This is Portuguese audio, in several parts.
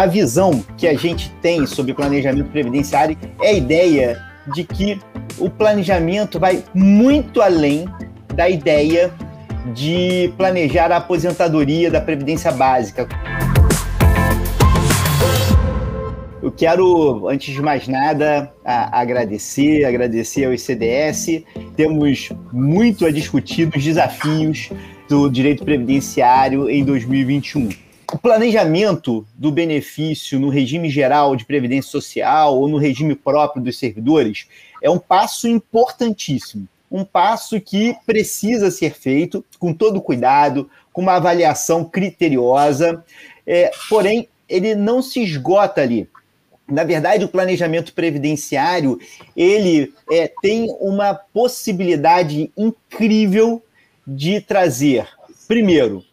a visão que a gente tem sobre planejamento previdenciário é a ideia de que o planejamento vai muito além da ideia de planejar a aposentadoria da Previdência Básica. Eu quero, antes de mais nada, agradecer, agradecer ao ICDS. Temos muito a discutir dos desafios do direito previdenciário em 2021. O planejamento do benefício no regime geral de previdência social ou no regime próprio dos servidores é um passo importantíssimo um passo que precisa ser feito com todo cuidado, com uma avaliação criteriosa, é, porém, ele não se esgota ali. Na verdade, o planejamento previdenciário ele é, tem uma possibilidade incrível de trazer, primeiro,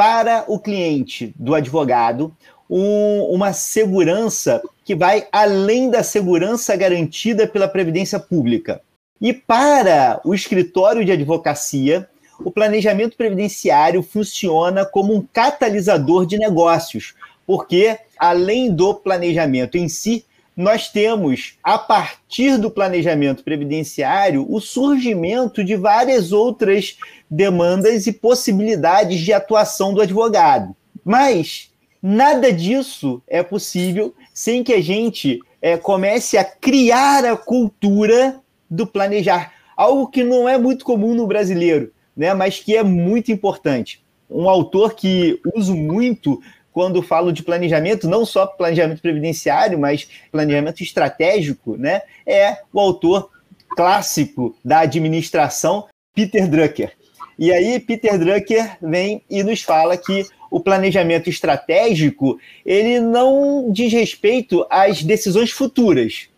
para o cliente do advogado, um, uma segurança que vai além da segurança garantida pela Previdência Pública. E para o escritório de advocacia, o planejamento previdenciário funciona como um catalisador de negócios, porque além do planejamento em si, nós temos, a partir do planejamento previdenciário, o surgimento de várias outras demandas e possibilidades de atuação do advogado. Mas nada disso é possível sem que a gente é, comece a criar a cultura do planejar. Algo que não é muito comum no brasileiro, né? mas que é muito importante. Um autor que uso muito quando falo de planejamento, não só planejamento previdenciário, mas planejamento estratégico, né? é o autor clássico da administração, Peter Drucker. E aí, Peter Drucker vem e nos fala que o planejamento estratégico ele não diz respeito às decisões futuras,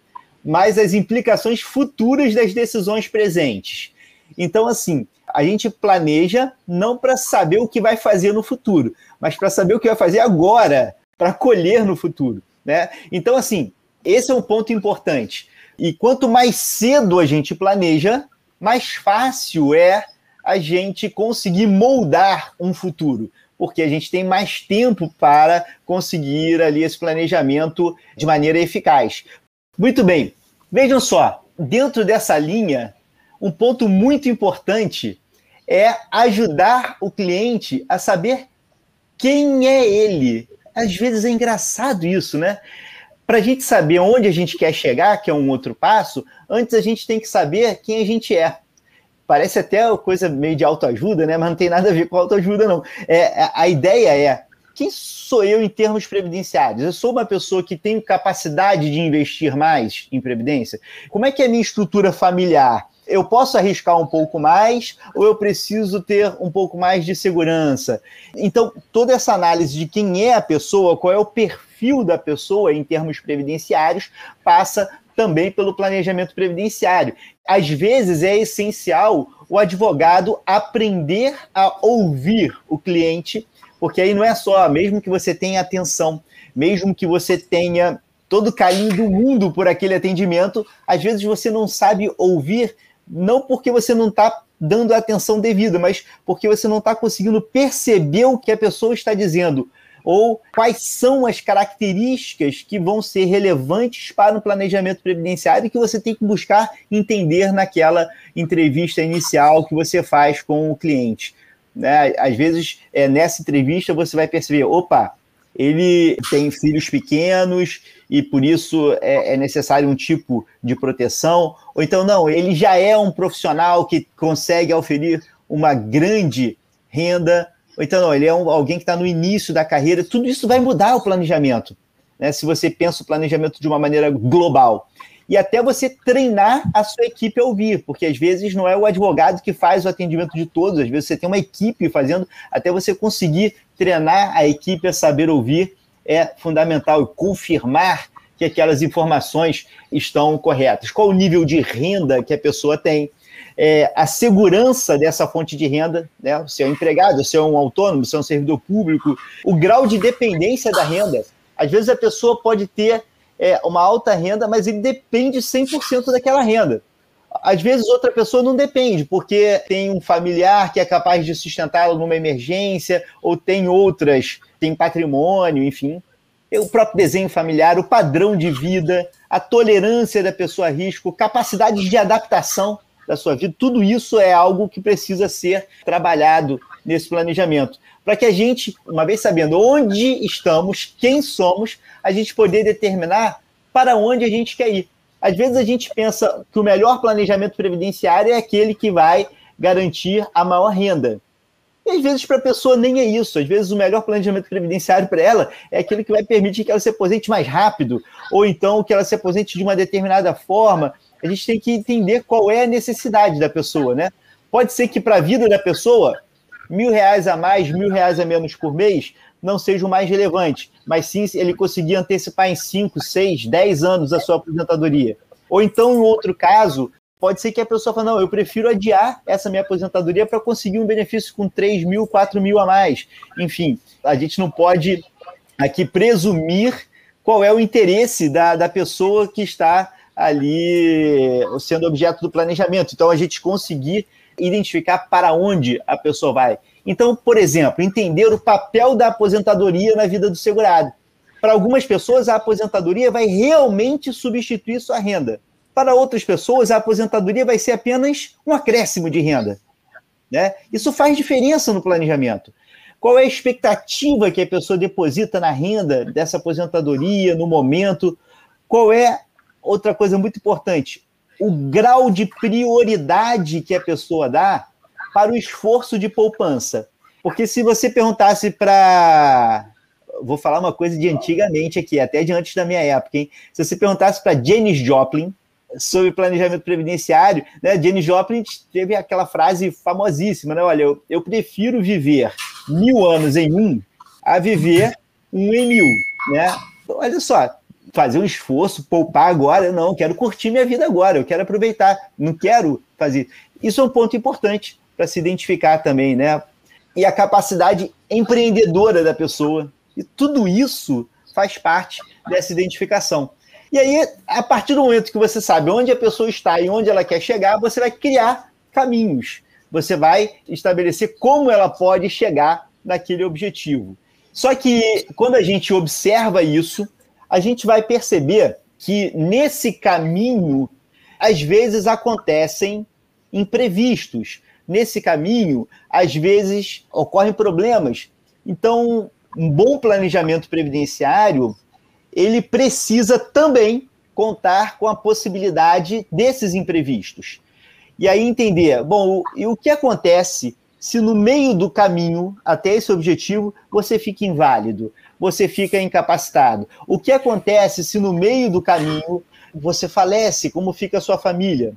mas as implicações futuras das decisões presentes. Então, assim, a gente planeja não para saber o que vai fazer no futuro, mas para saber o que vai fazer agora, para colher no futuro. Né? Então, assim, esse é um ponto importante. E quanto mais cedo a gente planeja, mais fácil é a gente conseguir moldar um futuro, porque a gente tem mais tempo para conseguir ali esse planejamento de maneira eficaz. Muito bem. Vejam só, dentro dessa linha, um ponto muito importante é ajudar o cliente a saber quem é ele. Às vezes é engraçado isso, né? Para a gente saber onde a gente quer chegar, que é um outro passo, antes a gente tem que saber quem a gente é. Parece até coisa meio de autoajuda, né? Mas não tem nada a ver com autoajuda, não. É, a ideia é quem sou eu em termos previdenciários? Eu sou uma pessoa que tem capacidade de investir mais em previdência? Como é que é a minha estrutura familiar? Eu posso arriscar um pouco mais ou eu preciso ter um pouco mais de segurança? Então, toda essa análise de quem é a pessoa, qual é o perfil da pessoa em termos previdenciários, passa também pelo planejamento previdenciário. Às vezes é essencial o advogado aprender a ouvir o cliente porque aí não é só, mesmo que você tenha atenção, mesmo que você tenha todo o carinho do mundo por aquele atendimento, às vezes você não sabe ouvir, não porque você não está dando a atenção devida, mas porque você não está conseguindo perceber o que a pessoa está dizendo, ou quais são as características que vão ser relevantes para o planejamento previdenciário que você tem que buscar entender naquela entrevista inicial que você faz com o cliente. Né? Às vezes, é, nessa entrevista, você vai perceber: opa, ele tem filhos pequenos e por isso é, é, necessário um tipo de proteção. Ou então, não, ele já é um profissional que consegue oferir uma grande renda. Ou então, não, ele é um, alguém que está no início da carreira. Tudo isso vai mudar o planejamento. Né? Se você pensa o planejamento de uma maneira global e até você treinar a sua equipe a ouvir, porque às vezes não é o advogado que faz o atendimento de todos, às vezes você tem uma equipe fazendo, até você conseguir treinar a equipe a saber ouvir é fundamental e confirmar que aquelas informações estão corretas. Qual o nível de renda que a pessoa tem? É, a segurança dessa fonte de renda, né? se é um empregado, se é um autônomo, se é um servidor público, o grau de dependência da renda. Às vezes a pessoa pode ter é, uma alta renda, mas ele depende 100% daquela renda. Às vezes outra pessoa não depende, porque tem um familiar que é capaz de sustentá-lo numa emergência, ou tem outras, tem patrimônio, enfim. o próprio desenho familiar, o padrão de vida, a tolerância da pessoa a risco, capacidade de adaptação da sua vida, tudo isso é algo que precisa ser trabalhado nesse planejamento. Para que a gente, uma vez sabendo onde estamos, quem somos, a gente poder determinar para onde a gente quer ir. Às vezes a gente pensa que o melhor planejamento previdenciário é aquele que vai garantir a maior renda. E às vezes para a pessoa nem é isso. Às vezes o melhor planejamento previdenciário para ela é aquele que vai permitir que ela se aposente mais rápido, ou então que ela se aposente de uma determinada forma. A gente tem que entender qual é a necessidade da pessoa, né? Pode ser que para a vida da pessoa, mil reais a mais, mil reais a menos por mês não seja o mais relevante, mas sim ele conseguir antecipar em 5, 6, 10 anos a sua aposentadoria. Ou então, em outro caso, pode ser que a pessoa fale, não, eu prefiro adiar essa minha aposentadoria para conseguir um benefício com 3 mil, 4 mil a mais. Enfim, a gente não pode aqui presumir qual é o interesse da, da pessoa que está ali sendo objeto do planejamento. Então, a gente conseguir identificar para onde a pessoa vai. Então, por exemplo, entender o papel da aposentadoria na vida do segurado. Para algumas pessoas, a aposentadoria vai realmente substituir sua renda. Para outras pessoas, a aposentadoria vai ser apenas um acréscimo de renda. Né? Isso faz diferença no planejamento. Qual é a expectativa que a pessoa deposita na renda dessa aposentadoria, no momento? Qual é outra coisa muito importante? O grau de prioridade que a pessoa dá para o esforço de poupança. Porque se você perguntasse para. Vou falar uma coisa de antigamente aqui, até de antes da minha época, hein? Se você perguntasse para Janis Joplin, sobre planejamento previdenciário, né? Jenny Joplin teve aquela frase famosíssima, né? Olha, eu, eu prefiro viver mil anos em um a viver um em mil, né? Olha só, fazer um esforço, poupar agora, não, quero curtir minha vida agora, eu quero aproveitar, não quero fazer. Isso é um ponto importante para se identificar também, né? E a capacidade empreendedora da pessoa. E tudo isso faz parte dessa identificação. E aí, a partir do momento que você sabe onde a pessoa está e onde ela quer chegar, você vai criar caminhos. Você vai estabelecer como ela pode chegar naquele objetivo. Só que quando a gente observa isso, a gente vai perceber que nesse caminho, às vezes acontecem imprevistos. Nesse caminho, às vezes ocorrem problemas. Então, um bom planejamento previdenciário ele precisa também contar com a possibilidade desses imprevistos. E aí entender, bom, e o que acontece se no meio do caminho até esse objetivo você fica inválido, você fica incapacitado? O que acontece se no meio do caminho você falece, como fica a sua família?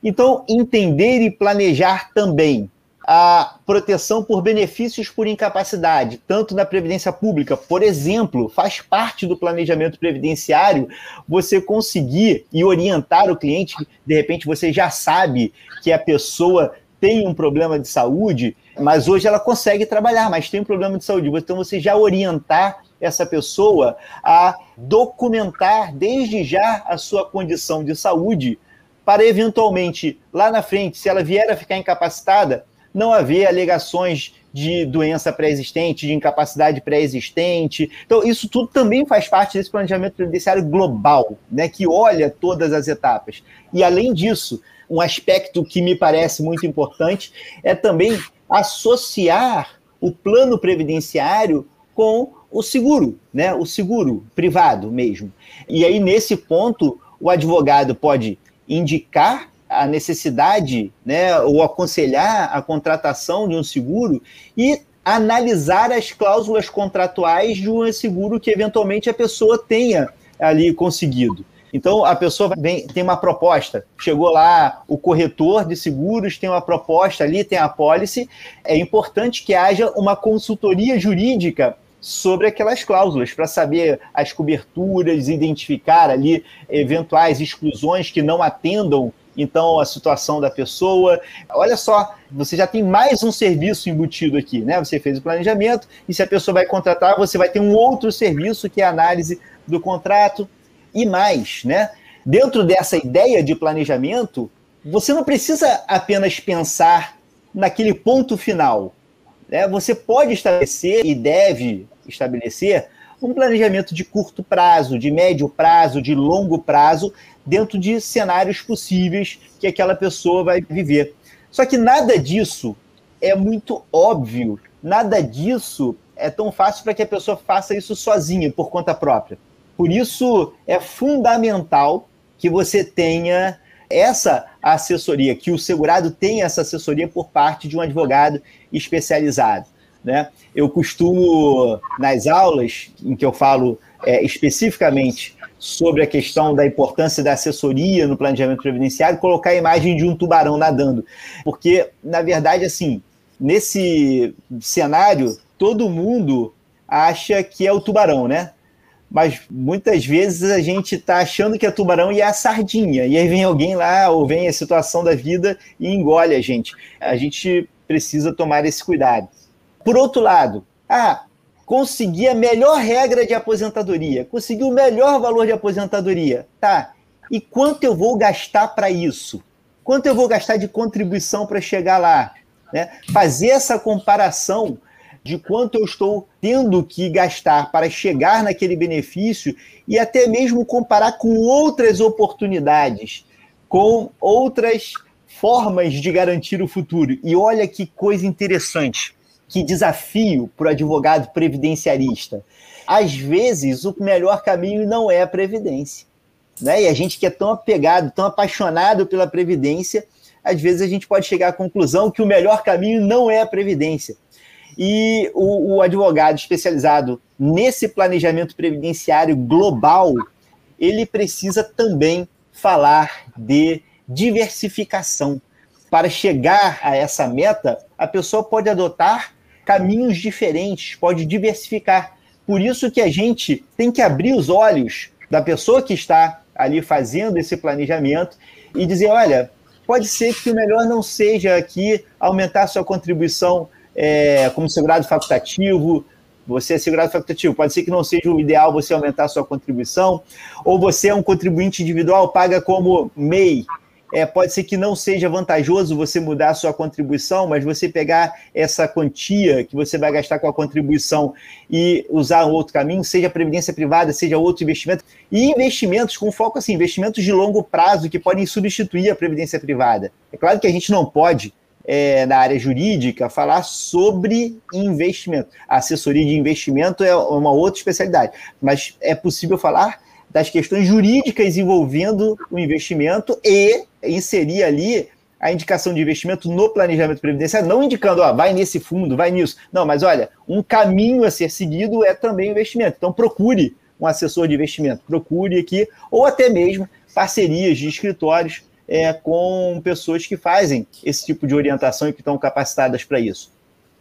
Então, entender e planejar também a proteção por benefícios por incapacidade, tanto na Previdência Pública, por exemplo, faz parte do planejamento previdenciário você conseguir e orientar o cliente, de repente você já sabe que a pessoa tem um problema de saúde, mas hoje ela consegue trabalhar, mas tem um problema de saúde. Então você já orientar essa pessoa a documentar desde já a sua condição de saúde para eventualmente lá na frente, se ela vier a ficar incapacitada, não haver alegações de doença pré-existente, de incapacidade pré-existente. Então, isso tudo também faz parte desse planejamento previdenciário global, né, que olha todas as etapas. E, além disso, um aspecto que me parece muito importante é também associar o plano previdenciário com o seguro, né, o seguro privado mesmo. E aí, nesse ponto, o advogado pode indicar a necessidade, né, ou aconselhar a contratação de um seguro e analisar as cláusulas contratuais de um seguro que eventualmente a pessoa tenha ali conseguido. Então a pessoa vem, tem uma proposta, chegou lá o corretor de seguros tem uma proposta ali, tem a pólice. É importante que haja uma consultoria jurídica sobre aquelas cláusulas para saber as coberturas, identificar ali eventuais exclusões que não atendam então a situação da pessoa. Olha só, você já tem mais um serviço embutido aqui, né? Você fez o planejamento e se a pessoa vai contratar, você vai ter um outro serviço que é a análise do contrato e mais, né? Dentro dessa ideia de planejamento, você não precisa apenas pensar naquele ponto final. Né? Você pode estabelecer e deve estabelecer um planejamento de curto prazo, de médio prazo, de longo prazo, dentro de cenários possíveis que aquela pessoa vai viver. Só que nada disso é muito óbvio, nada disso é tão fácil para que a pessoa faça isso sozinha, por conta própria. Por isso é fundamental que você tenha essa assessoria, que o segurado tenha essa assessoria por parte de um advogado especializado. Né? Eu costumo, nas aulas em que eu falo é, especificamente sobre a questão da importância da assessoria no planejamento previdenciário, colocar a imagem de um tubarão nadando. Porque, na verdade, assim, nesse cenário, todo mundo acha que é o tubarão, né? Mas muitas vezes a gente está achando que é tubarão e é a sardinha. E aí vem alguém lá, ou vem a situação da vida e engole a gente. A gente precisa tomar esse cuidado. Por outro lado, ah, consegui a melhor regra de aposentadoria, consegui o melhor valor de aposentadoria. Tá. E quanto eu vou gastar para isso? Quanto eu vou gastar de contribuição para chegar lá? Né? Fazer essa comparação de quanto eu estou tendo que gastar para chegar naquele benefício e até mesmo comparar com outras oportunidades, com outras formas de garantir o futuro. E olha que coisa interessante, que desafio para o advogado previdenciarista. Às vezes, o melhor caminho não é a previdência. Né? E a gente que é tão apegado, tão apaixonado pela previdência, às vezes a gente pode chegar à conclusão que o melhor caminho não é a previdência. E o, o advogado especializado nesse planejamento previdenciário global, ele precisa também falar de diversificação. Para chegar a essa meta, a pessoa pode adotar caminhos diferentes, pode diversificar. Por isso que a gente tem que abrir os olhos da pessoa que está ali fazendo esse planejamento e dizer, olha, pode ser que o melhor não seja aqui aumentar a sua contribuição é, como segurado facultativo, você é segurado facultativo, pode ser que não seja o ideal você aumentar a sua contribuição, ou você é um contribuinte individual, paga como MEI, é, pode ser que não seja vantajoso você mudar a sua contribuição, mas você pegar essa quantia que você vai gastar com a contribuição e usar um outro caminho, seja previdência privada, seja outro investimento, e investimentos com foco assim, investimentos de longo prazo que podem substituir a previdência privada. É claro que a gente não pode é, na área jurídica falar sobre investimento. A assessoria de investimento é uma outra especialidade, mas é possível falar das questões jurídicas envolvendo o investimento e inserir ali a indicação de investimento no planejamento previdenciário, não indicando, ó, vai nesse fundo, vai nisso. Não, mas olha, um caminho a ser seguido é também o investimento. Então procure um assessor de investimento, procure aqui, ou até mesmo parcerias de escritórios é, com pessoas que fazem esse tipo de orientação e que estão capacitadas para isso.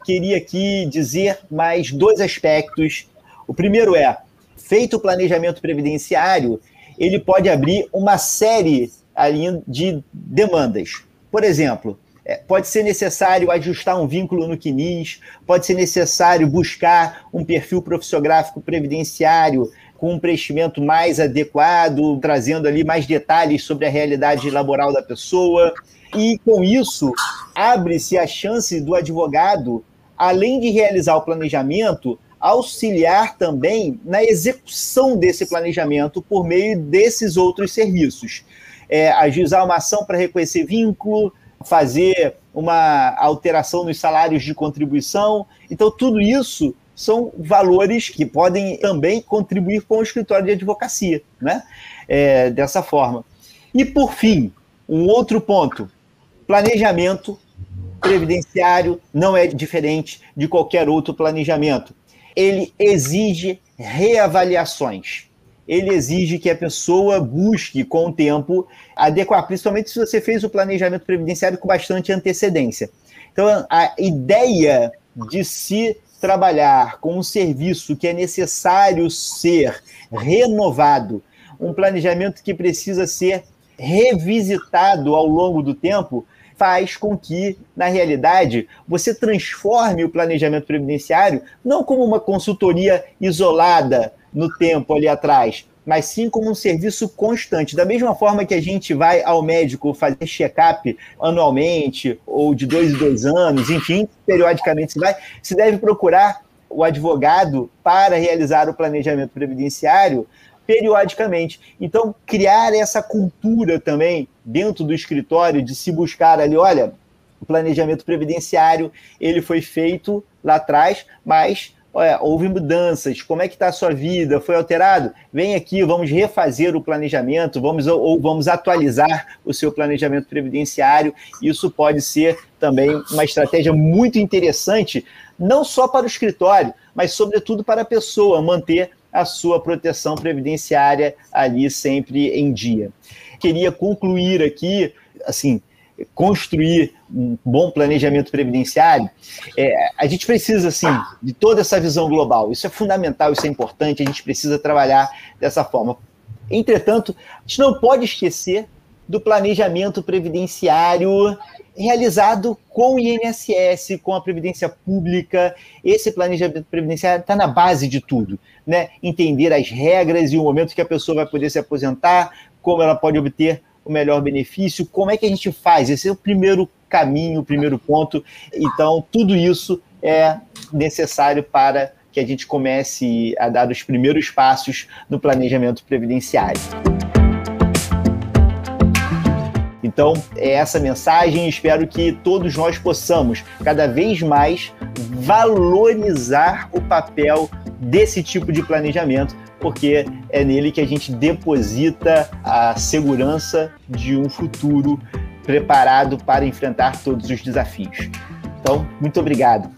Queria aqui dizer mais dois aspectos. O primeiro é, feito o planejamento previdenciário, ele pode abrir uma série ali de demandas. Por exemplo, é, pode ser necessário ajustar um vínculo no CNIS, pode ser necessário buscar um perfil profissiográfico previdenciário com um preenchimento mais adequado, trazendo ali mais detalhes sobre a realidade laboral da pessoa. E com isso, abre-se a chance do advogado, além de realizar o planejamento, auxiliar também na execução desse planejamento por meio desses outros serviços. É, ajuizar uma ação para reconhecer vínculo, fazer uma alteração nos salários de contribuição. Então, tudo isso são valores que podem também contribuir com o escritório de advocacia, né? É, dessa forma. E, por fim, um outro ponto: planejamento previdenciário não é diferente de qualquer outro planejamento. Ele exige reavaliações. Ele exige que a pessoa busque, com o tempo, adequar, principalmente se você fez o planejamento previdenciário com bastante antecedência. Então, a ideia de se trabalhar com um serviço que é necessário ser renovado, um planejamento que precisa ser revisitado ao longo do tempo, faz com que, na realidade, você transforme o planejamento previdenciário não como uma consultoria isolada no tempo ali atrás, mas sim como um serviço constante. Da mesma forma que a gente vai ao médico fazer check-up anualmente, ou de dois em dois anos, enfim, periodicamente se vai, se deve procurar o advogado para realizar o planejamento previdenciário periodicamente. Então, criar essa cultura também dentro do escritório de se buscar ali, olha, o planejamento previdenciário, ele foi feito lá atrás, mas olha, houve mudanças, como é que está a sua vida, foi alterado? Vem aqui, vamos refazer o planejamento, vamos ou vamos atualizar o seu planejamento previdenciário. Isso pode ser também uma estratégia muito interessante, não só para o escritório, mas sobretudo para a pessoa manter a sua proteção previdenciária ali sempre em dia. Queria concluir aqui, assim, construir um bom planejamento previdenciário, é, a gente precisa, assim, de toda essa visão global. Isso é fundamental, isso é importante, a gente precisa trabalhar dessa forma. Entretanto, a gente não pode esquecer do planejamento previdenciário realizado com o INSS, com a Previdência Pública. Esse planejamento previdenciário está na base de tudo. Né? Entender as regras e o momento que a pessoa vai poder se aposentar, como ela pode obter o melhor benefício, como é que a gente faz? Esse é o primeiro caminho, o primeiro ponto. Então, tudo isso é necessário para que a gente comece a dar os primeiros passos no planejamento previdenciário. Então, é essa mensagem. Espero que todos nós possamos cada vez mais valorizar o papel desse tipo de planejamento, porque é nele que a gente deposita a segurança de um futuro preparado para enfrentar todos os desafios. Então, muito obrigado.